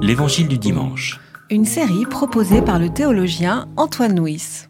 L'Évangile du dimanche. Une série proposée par le théologien Antoine Nuis.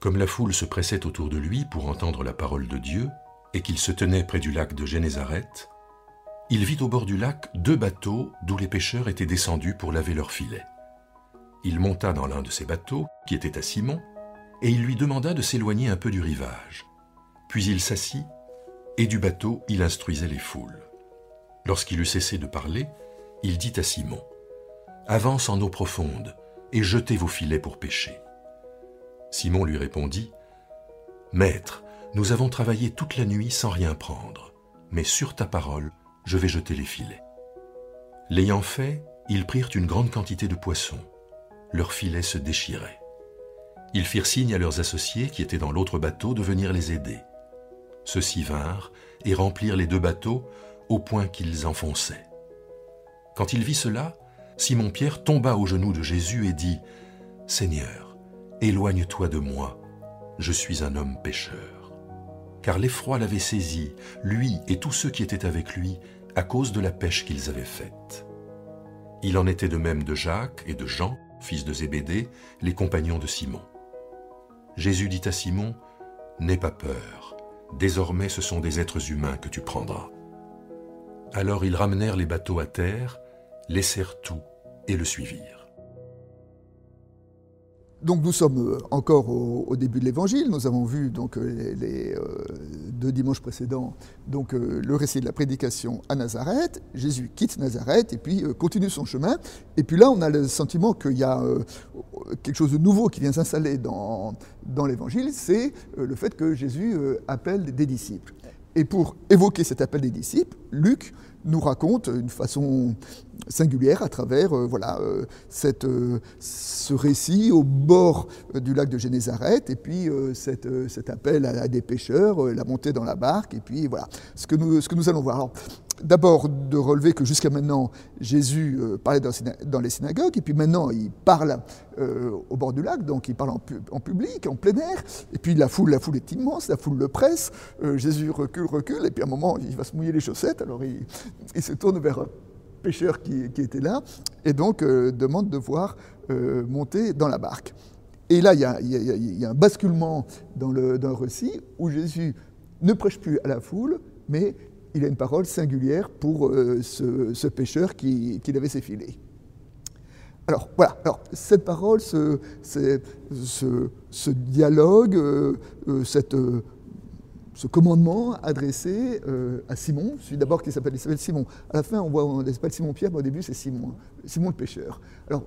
Comme la foule se pressait autour de lui pour entendre la parole de Dieu, et qu'il se tenait près du lac de Génézareth, il vit au bord du lac deux bateaux d'où les pêcheurs étaient descendus pour laver leurs filets. Il monta dans l'un de ces bateaux, qui était à Simon, et il lui demanda de s'éloigner un peu du rivage. Puis il s'assit, et du bateau il instruisait les foules. Lorsqu'il eut cessé de parler, il dit à Simon, Avance en eau profonde, et jetez vos filets pour pêcher. Simon lui répondit, Maître, nous avons travaillé toute la nuit sans rien prendre, mais sur ta parole, je vais jeter les filets. L'ayant fait, ils prirent une grande quantité de poissons. Leurs filets se déchiraient. Ils firent signe à leurs associés qui étaient dans l'autre bateau de venir les aider. Ceux-ci vinrent et remplirent les deux bateaux au point qu'ils enfonçaient. Quand il vit cela, Simon-Pierre tomba aux genoux de Jésus et dit, Seigneur, éloigne-toi de moi, je suis un homme pécheur. Car l'effroi l'avait saisi, lui et tous ceux qui étaient avec lui, à cause de la pêche qu'ils avaient faite. Il en était de même de Jacques et de Jean, fils de Zébédée, les compagnons de Simon. Jésus dit à Simon, N'aie pas peur, désormais ce sont des êtres humains que tu prendras. Alors ils ramenèrent les bateaux à terre, laissèrent tout et le suivirent. Donc nous sommes euh, encore au, début de l'Évangile. Nous avons vu donc euh, les, euh, deux dimanches précédents donc le récit de la prédication à Nazareth. Jésus quitte Nazareth et puis continue son chemin. Et puis là, on a le sentiment qu'il y a quelque chose de nouveau qui vient s'installer dans, dans l'Évangile, c'est le fait que Jésus appelle des disciples. Et pour évoquer cet appel des disciples, Luc nous raconte une façon singulière à travers euh, voilà, euh, cette, euh, ce récit au bord du lac de Génézareth, et puis cette, cet appel à, des pêcheurs, la montée dans la barque, et puis voilà, ce que nous, ce que nous allons voir. D'abord de relever que jusqu'à maintenant, Jésus parlait dans, les synagogues, et puis maintenant il parle au bord du lac, donc il parle en, public, en plein air, et puis la foule, la foule est immense, la foule le presse, Jésus recule, recule, et puis à un moment il va se mouiller les chaussettes, alors il, il se tourne vers pêcheur qui, était là, et donc euh, demande de voir euh, monter dans la barque. Et là, il y, a, un basculement dans le, dans le, récit où Jésus ne prêche plus à la foule, mais il a une parole singulière pour euh, ce, pêcheur qui, qui avait ses filets. Alors voilà, alors, cette parole, ce, dialogue, cette ce commandement adressé euh, à Simon, celui d'abord qui s'appelle Simon. À la fin, on voit, on s'appelle Simon-Pierre, mais au début, c'est Simon, Simon le pêcheur. Alors,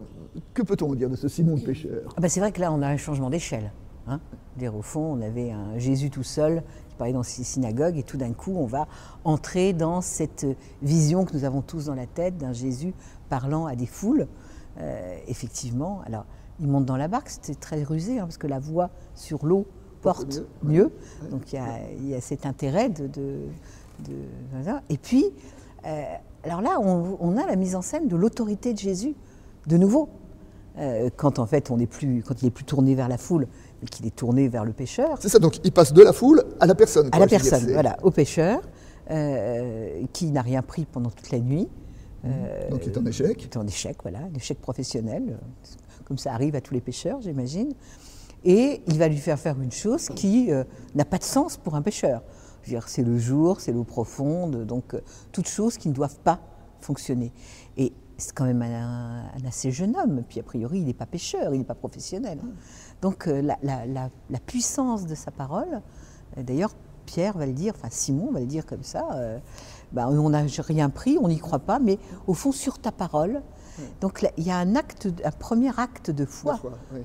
que peut-on dire de ce Simon le pêcheur? Ah bah, C'est vrai que là, on a un changement d'échelle. Hein au fond, on avait un Jésus tout seul qui parlait dans ces synagogues, et tout d'un coup, on va entrer dans cette vision que nous avons tous dans la tête d'un Jésus parlant à des foules. Euh, effectivement, alors, il monte dans la barque, c'était très rusé, hein, parce que la voix sur l'eau porte mieux. Donc il y, a, cet intérêt de. et puis, euh, alors là, on, a la mise en scène de l'autorité de Jésus, de nouveau. Euh, quand en fait on est plus, quand il est plus tourné vers la foule, qu'il est tourné vers le pêcheur. C'est ça, donc il passe de la foule à la personne. à la personne, voilà, au pêcheur, euh, qui n'a rien pris pendant toute la nuit. Mmh. donc il est en échec. Il est en échec, voilà, un échec professionnel, comme ça arrive à tous les pêcheurs, j'imagine et il va lui faire faire une chose qui euh, n'a pas de sens pour un pêcheur. C'est le jour, c'est l'eau profonde, donc euh, toutes choses qui ne doivent pas fonctionner. Et c'est quand même un, assez jeune homme, puis a priori il n'est pas pêcheur, il n'est pas professionnel. Donc euh, la, puissance de sa parole, d'ailleurs Pierre va le dire, enfin Simon va le dire comme ça, bah, on n'a rien pris, on n'y croit pas, mais au fond sur ta parole, donc il y a un, acte, un premier acte de foi,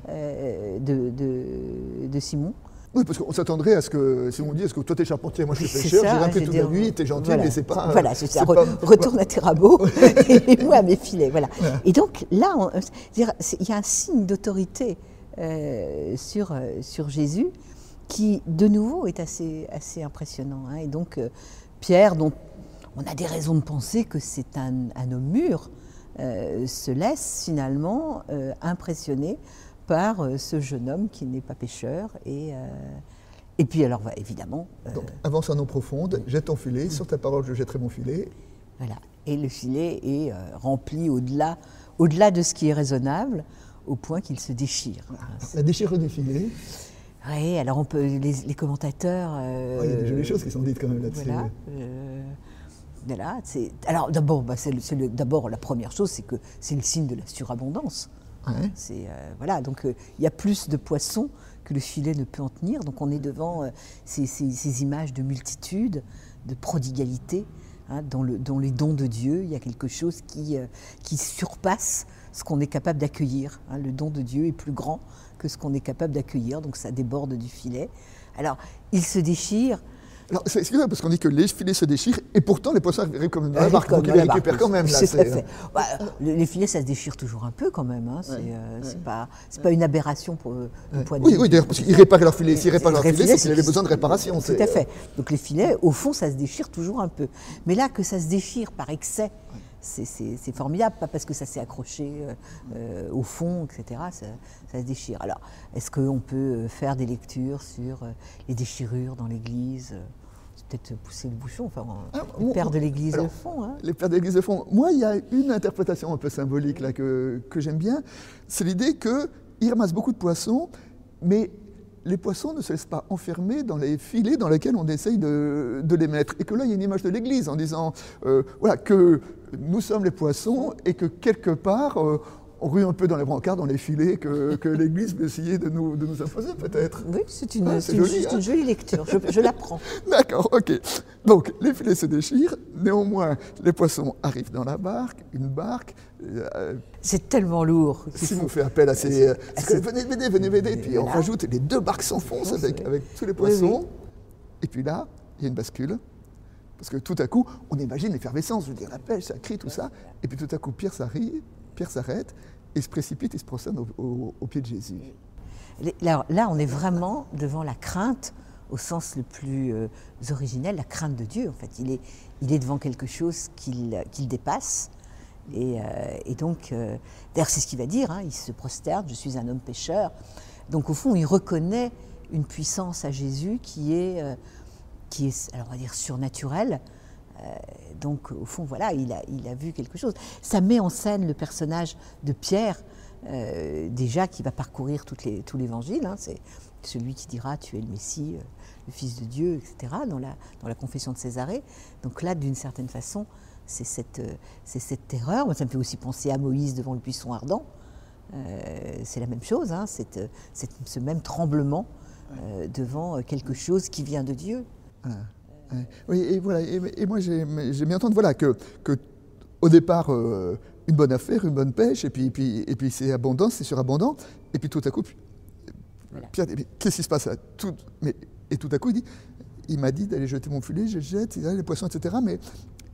euh, de, Simon. Oui, parce qu'on s'attendrait à ce que, si on dit, est-ce que toi t'es charpentier, moi je suis pêcheur, j'ai rien pris toute la nuit, t'es gentil, mais c'est pas... Voilà, c'est ça, retourne à tes rabots, et moi à mes filets, voilà. Et donc là, il y a un signe d'autorité euh, sur, euh, sur Jésus qui, de nouveau, est assez, assez impressionnant. Hein. Et donc, Pierre, dont on a des raisons de penser que c'est un, un homme mûr, euh, se laisse finalement euh, impressionner par euh, ce jeune homme qui n'est pas pêcheur et, Et puis alors, bah, évidemment, euh, Donc, avance en eau profonde, jette ton filet, sur ta parole je jetterai mon filet. voilà. Et le filet est euh, rempli au-delà, au-delà de ce qui est raisonnable, au point qu'il se déchire. La déchirure du filet, Oui, alors on peut, les, les commentateurs. euh, Ouais, il y a des jolies choses qui sont dites quand même là-dessus. Voilà. euh, alors d'abord, bah, d'abord la première chose, c'est que c'est le signe de la surabondance. C'est euh, voilà, donc euh, il y a plus de poissons que le filet ne peut en tenir. Donc on est devant euh, ces, images de multitude, de prodigalité, hein, dans, le, dans les dons de Dieu. Il y a quelque chose qui, qui surpasse ce qu'on est capable d'accueillir. hein. Le don de Dieu est plus grand que ce qu'on est capable d'accueillir, donc ça déborde du filet. Alors il se déchire. Alors, c'est vrai, parce qu'on dit que les filets se déchirent, et pourtant les poissons arrivent quand même dans la barque, comme donc ils les récupèrent quand même. Là, Tout à c'est- fait. Bah, le- les filets, ça se déchire toujours un peu quand même. hein. C'est Ouais, euh, ouais. pas, c'est pas une aberration pour, euh, du Ouais. point de Oui, vue oui, d'ailleurs, parce qu'ils réparaient leur filet. S'ils réparent leur Les filet, filets, c'est qu'ils avaient besoin de réparation. Tout c'est- à fait. Donc les filets, au fond, ça se déchire toujours un peu. Mais là, que ça se déchire par excès, c'est- c'est c'est formidable, pas parce que ça s'est accroché euh, euh, au fond, etc. Ça, ça se déchire. Alors, est-ce qu'on peut euh, faire des lectures sur euh, les déchirures dans l'Église euh, peut-être pousser le bouchon. Enfin, Ah, les pères de l'Église le font. hein. Les pères de fond. Moi, il y a une interprétation un peu symbolique là, que, que j'aime bien. C'est l'idée qu'ils ramassent beaucoup de poissons, mais les poissons ne se laissent pas enfermer dans les filets dans lesquels on essaye de, de les mettre. Et que là, il y a une image de l'église en disant euh, voilà, que nous sommes les poissons et que quelque part, euh, rue un peu dans les brancards, dans les filets que, que l'église veut essayer de nous, de nous imposer, peut-être. Oui, c'est une, Ah, une- joli, hein. une jolie lecture. Je, je la prends. D'accord, ok. Donc, les filets se déchirent. Néanmoins, les poissons arrivent dans la barque, une barque. euh, C'est tellement lourd. Simon faut- fait appel à ses. euh, venez m'aider, venez m'aider. Puis on rajoute les deux barques s'enfoncent avec, avec tous les poissons. Et puis là, il y a une bascule. Parce que tout à coup, on imagine l'effervescence, je veux dire, la pêche, ça crie, tout ça. Et puis tout à coup, Pierre s'arrive, Pierre s'arrête, et se précipite, il se prosterne au, pied de Jésus. Les- Là, on est vraiment devant la crainte, au sens le plus euh, originel, la crainte de Dieu. En fait, il est, il est devant quelque chose qu'il qu'il dépasse. Et, euh, et donc, euh, d'ailleurs, c'est ce qu'il va dire. hein, il se prosterne. Je suis un homme pécheur. Donc, au fond, il reconnaît une puissance à Jésus qui est, euh, qui est, alors on va dire surnaturelle. Euh, donc, au fond, voilà, il a, il a vu quelque chose. Ça met en scène le personnage de Pierre, euh, déjà qui va parcourir toutes les, tout l'évangile. hein. c'est celui qui dira Tu es le Messie, euh, le Fils de Dieu, etc., dans la, dans la confession de Césarée. Donc là, d'une certaine façon, c'est cette, euh, c'est cette terreur. Moi, ça me fait aussi penser à Moïse devant le buisson ardent. C'est la même chose, hein, cette- cette- ce même tremblement devant quelque chose qui vient de Dieu. Oui, et voilà. Et, et moi, j'ai bien entendu voilà, que, que, au départ, euh, une bonne affaire, une bonne pêche, et puis, et puis, et puis c'est abondant, c'est surabondant. Et puis tout à coup, puis- Pierre Qu'est-ce qui se passe là? Tout, mais, Et tout à coup, il dit Il m'a dit d'aller jeter mon filet, je jette, les poissons, etc. Mais,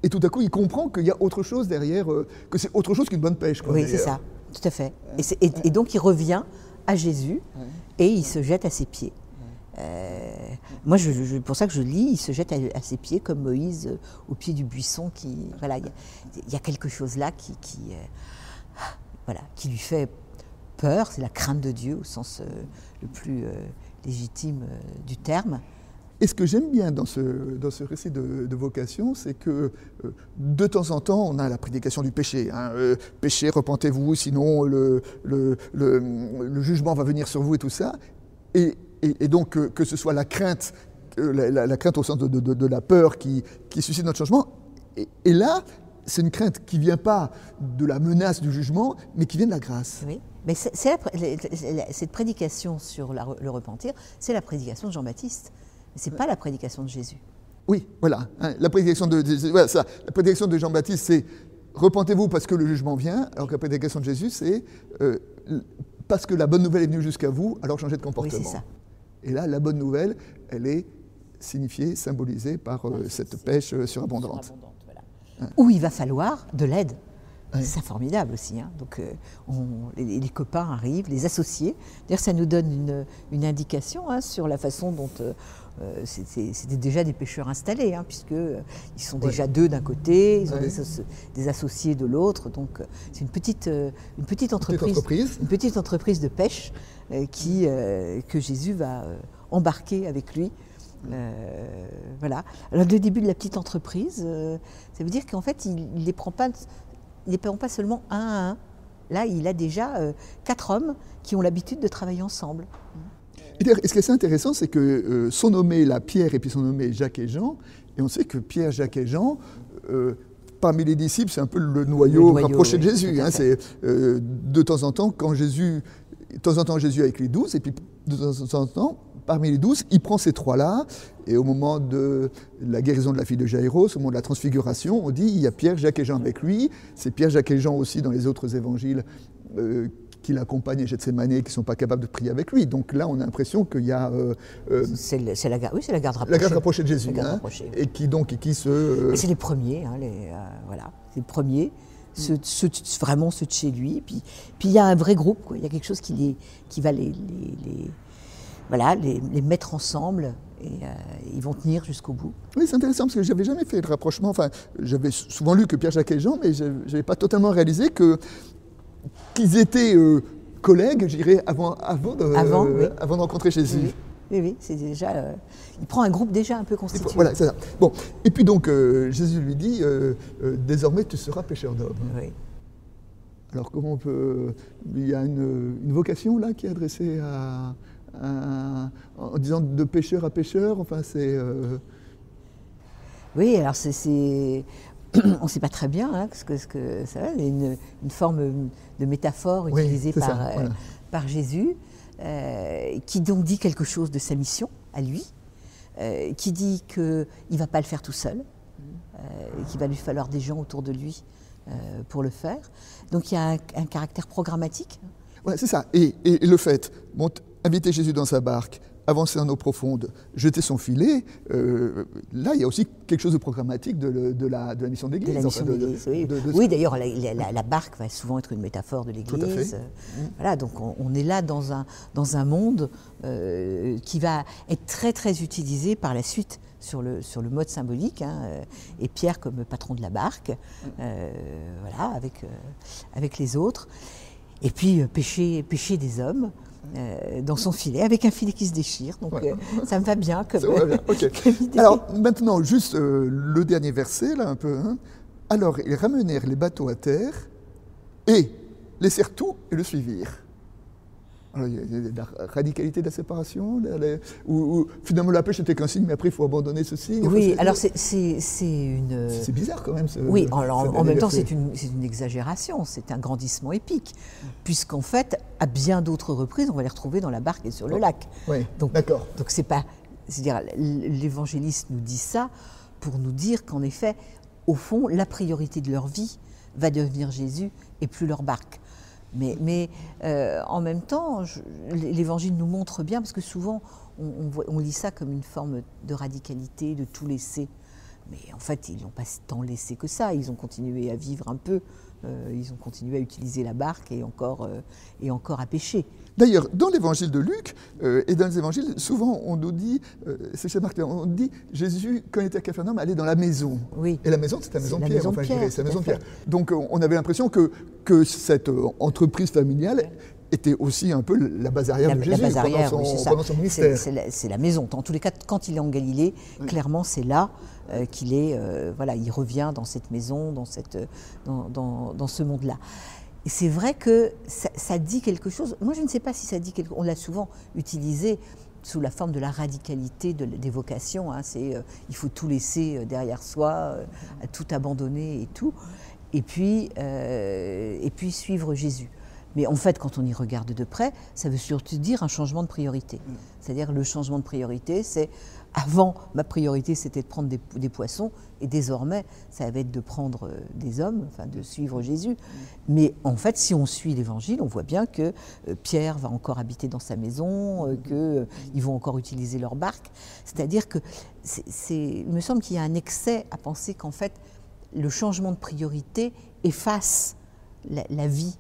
et tout à coup, il comprend qu'il y a autre chose derrière, euh, que c'est autre chose qu'une bonne pêche. quoi, Oui, c'est ça, tout à fait. Et donc il revient à Jésus et il se jette à ses pieds. Euh, moi, je, je- pour ça que je lis, il se jette à, ses pieds comme Moïse euh, au pied du buisson. Voilà, il y a- quelque chose là qui, euh, voilà, qui lui fait peur. C'est la crainte de Dieu au sens euh, le plus légitime du terme. Et ce que j'aime bien dans ce, récit de, vocation, c'est que de temps en temps, on a la prédication du péché. hein. Péché, repentez-vous, sinon le, le jugement va venir sur vous et tout ça. Et, et- et donc que, que ce soit la crainte, euh, la, la- la crainte au sens de, de- de- de la peur qui, qui suscite notre changement. Et, et là, c'est une crainte qui vient pas de la menace du jugement, mais qui vient de la grâce. Oui, mais la- cette prédication sur la le repentir, c'est la prédication de Jean-Baptiste. Mais c'est pas la prédication de Jésus. Oui, voilà. hein, la prédication de, de- voilà, ça. La prédication de Jean-Baptiste, c'est repentez-vous parce que le jugement vient, alors que la prédication de Jésus, c'est euh, parce que la bonne nouvelle est venue jusqu'à vous, alors changez de Oui, comportement. c'est ça. Et là, la bonne nouvelle, elle est signifiée, symbolisée par euh, cette pêche euh, surabondante. Où il va falloir de l'aide. C'est formidable aussi. Hein. Donc, euh, on, les, les, copains arrivent, les associés. D'ailleurs, ça nous donne une, une indication hein, sur la façon dont euh, euh c'était déjà des pêcheurs installés, hein, puisqu'ils sont ouais. déjà deux d'un côté, ils ont ouais. des, des, associés de l'autre. Donc, c'est une petite, une petite entreprise, petite entreprise, une petite entreprise de pêche qui, que Jésus va embarquer avec lui. Euh, voilà. Alors le début de la petite entreprise, euh, ça veut dire qu'en fait, il ne les prend pas, il les prend pas seulement un à un. Là, il a déjà euh, quatre hommes qui ont l'habitude de travailler ensemble. Et, ce qui est assez intéressant, c'est que euh, sont nommés là Pierre et puis sont nommés Jacques et Jean, et on sait que Pierre, Jacques et Jean parmi les disciples, c'est un peu le noyau, le noyau rapproché oui, de Jésus. Hein, c'est euh, de temps en temps, quand Jésus, de temps en temps Jésus avec les douze, et puis de temps en temps, parmi les douze, il prend ces trois-là, et au moment de la guérison de la fille de Jaïros, au moment de la transfiguration, on dit il y a Pierre, Jacques et Jean avec lui. C'est Pierre, Jacques et Jean aussi dans les autres évangiles euh, qui l'accompagnent et Gethsemane qui ne sont pas capables de prier avec lui. Donc là, on a l'impression qu'il y a. Euh, euh, c'est la, oui, la garde rapprochée. La garde rapprochée de Jésus. Hein, rapprochée. Et qui donc et qui se. Euh... C'est les premiers, hein, les, voilà, les premiers. Ceux, ceux, vraiment ceux de chez lui. Puis, puis il y a un vrai groupe, quoi. il y a quelque chose qui, les, qui va les, les, les voilà, les, les, mettre ensemble et euh, ils vont tenir jusqu'au bout. Oui, c'est intéressant parce que j'avais jamais fait le rapprochement. Enfin, j'avais souvent lu que Pierre, Jacques et Jean, mais je n'avais pas totalement réalisé que qu'ils étaient euh, collègues, je dirais, avant, avant, de, avant, euh, oui. avant de rencontrer Jésus. Oui, oui, oui c'est déjà. Euh, il prend un groupe déjà un peu constitué. Voilà, c'est ça. Bon, et puis donc Jésus lui dit désormais tu seras pêcheur d'hommes. Oui. Alors comment on peut. Il y a une, une vocation là qui est adressée à, à, en disant de pêcheur à pêcheur, enfin c'est. Euh... Oui, alors c'est. On ne sait pas très bien hein, ce que, ce que ça est, une, une, forme de métaphore oui, utilisée par, ça, voilà. euh, par Jésus, euh, qui donc dit quelque chose de sa mission à lui, euh, qui dit qu'il ne va pas le faire tout seul, qu'il va lui falloir des gens autour de lui pour le faire. Donc il y a un, un caractère programmatique. Ouais, c'est ça. Et, et, et, le fait, bon, inviter Jésus dans sa barque, avancer en eau profonde, jeter son filet, euh, là, il y a aussi quelque chose de programmatique de, de, la, de la, mission de l'Église. De enfin, oui. oui d'ailleurs, la, la, la, barque va souvent être une métaphore de l'Église. Mmh. Voilà, donc on, on, est là dans un, dans un monde euh, qui va être très, très utilisé par la suite sur le, sur le mode symbolique, hein, et Pierre comme patron de la barque, euh, voilà, avec, avec les autres. Et puis euh, pêcher, pêcher des hommes euh, dans son filet, avec un filet qui se déchire. Donc ouais. euh, ça me va bien comme, ça va bien. Okay. comme Alors maintenant, juste euh, le dernier verset, là un peu. Hein. Alors ils ramenèrent les bateaux à terre et laissèrent tout et le suivirent. Alors, il y a la radicalité de la séparation, où, finalement la pêche n'était qu'un signe, mais après il faut abandonner ce signe. Oui, enfin, alors c'est une. C'est bizarre quand même. Ce, oui, en même temps c'est une, une, exagération, c'est un grandissement épique, puisqu'en fait, à bien d'autres reprises, on va les retrouver dans la barque et sur le lac. Oui, d'accord. Donc c'est pas. C'est-à-dire, l'évangéliste nous dit ça pour nous dire qu'en effet, au fond, la priorité de leur vie va devenir Jésus et plus leur barque. Mais, euh, en même temps, l'Évangile nous montre bien, parce que souvent on, on, lit ça comme une forme de radicalité, de tout laisser. Mais en fait, ils n'ont pas tant laissé que ça. Ils ont continué à vivre un peu. Euh, ils ont continué à utiliser la barque et encore, euh, et encore à pêcher. D'ailleurs, dans l'évangile de Luc euh, et dans les évangiles, souvent on nous dit, euh, c'est chez Marc, on dit Jésus, quand il était à Capharnaüm, allait dans la maison. Oui. Et la maison, c'est la maison de Pierre. Maison enfin, Pierre, la maison Pierre. Donc on avait l'impression que, que cette entreprise familiale était aussi un peu la base arrière la, de Jésus la base arrière, pendant, son, oui, pendant son ministère. C'est la, la, maison. En tous les cas, quand il est en Galilée, oui. clairement, c'est là euh, qu'il est. Euh, voilà, il revient dans cette maison, dans, cette, dans, dans, dans ce monde-là. Et c'est vrai que ça, ça, dit quelque chose. Moi, je ne sais pas si ça dit quelque chose. On l'a souvent utilisé sous la forme de la radicalité de, des vocations. Hein. C'est euh, il faut tout laisser derrière soi, euh, tout abandonner et tout. Et puis, euh, et puis suivre Jésus. Mais en fait, quand on y regarde de près, ça veut surtout dire un changement de priorité. Mmh. C'est-à-dire le changement de priorité, c'est avant, ma priorité, c'était de prendre des, des, poissons, et désormais, ça va être de prendre des hommes, enfin de suivre Jésus. Mmh. Mais en fait, si on suit l'Évangile, on voit bien que euh, Pierre va encore habiter dans sa maison, euh, qu'ils euh, vont encore utiliser leur barque. C'est-à-dire que, il me semble qu'il y a un excès à penser qu'en fait, le changement de priorité efface la, vie.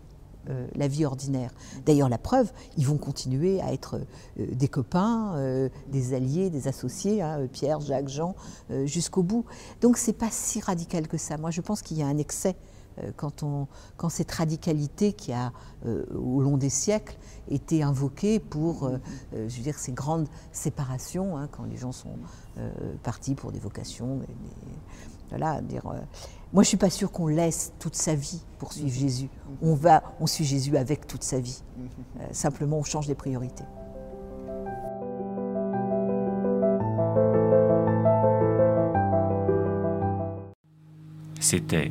Euh, la vie ordinaire. D'ailleurs, la preuve, ils vont continuer à être euh, des copains, des alliés, des associés, hein, Pierre, Jacques, Jean, jusqu'au bout. Donc, c'est pas si radical que ça. Moi, je pense qu'il y a un excès quand, on, quand, cette radicalité qui a, au long des siècles, été invoquée pour, je veux dire, ces grandes séparations, hein, quand les gens sont partis pour des vocations, voilà, dire, euh, moi, je suis pas sûre qu'on laisse toute sa vie pour suivre. Jésus. On va, on suit Jésus avec toute sa vie. Euh, simplement, on change les priorités. C'était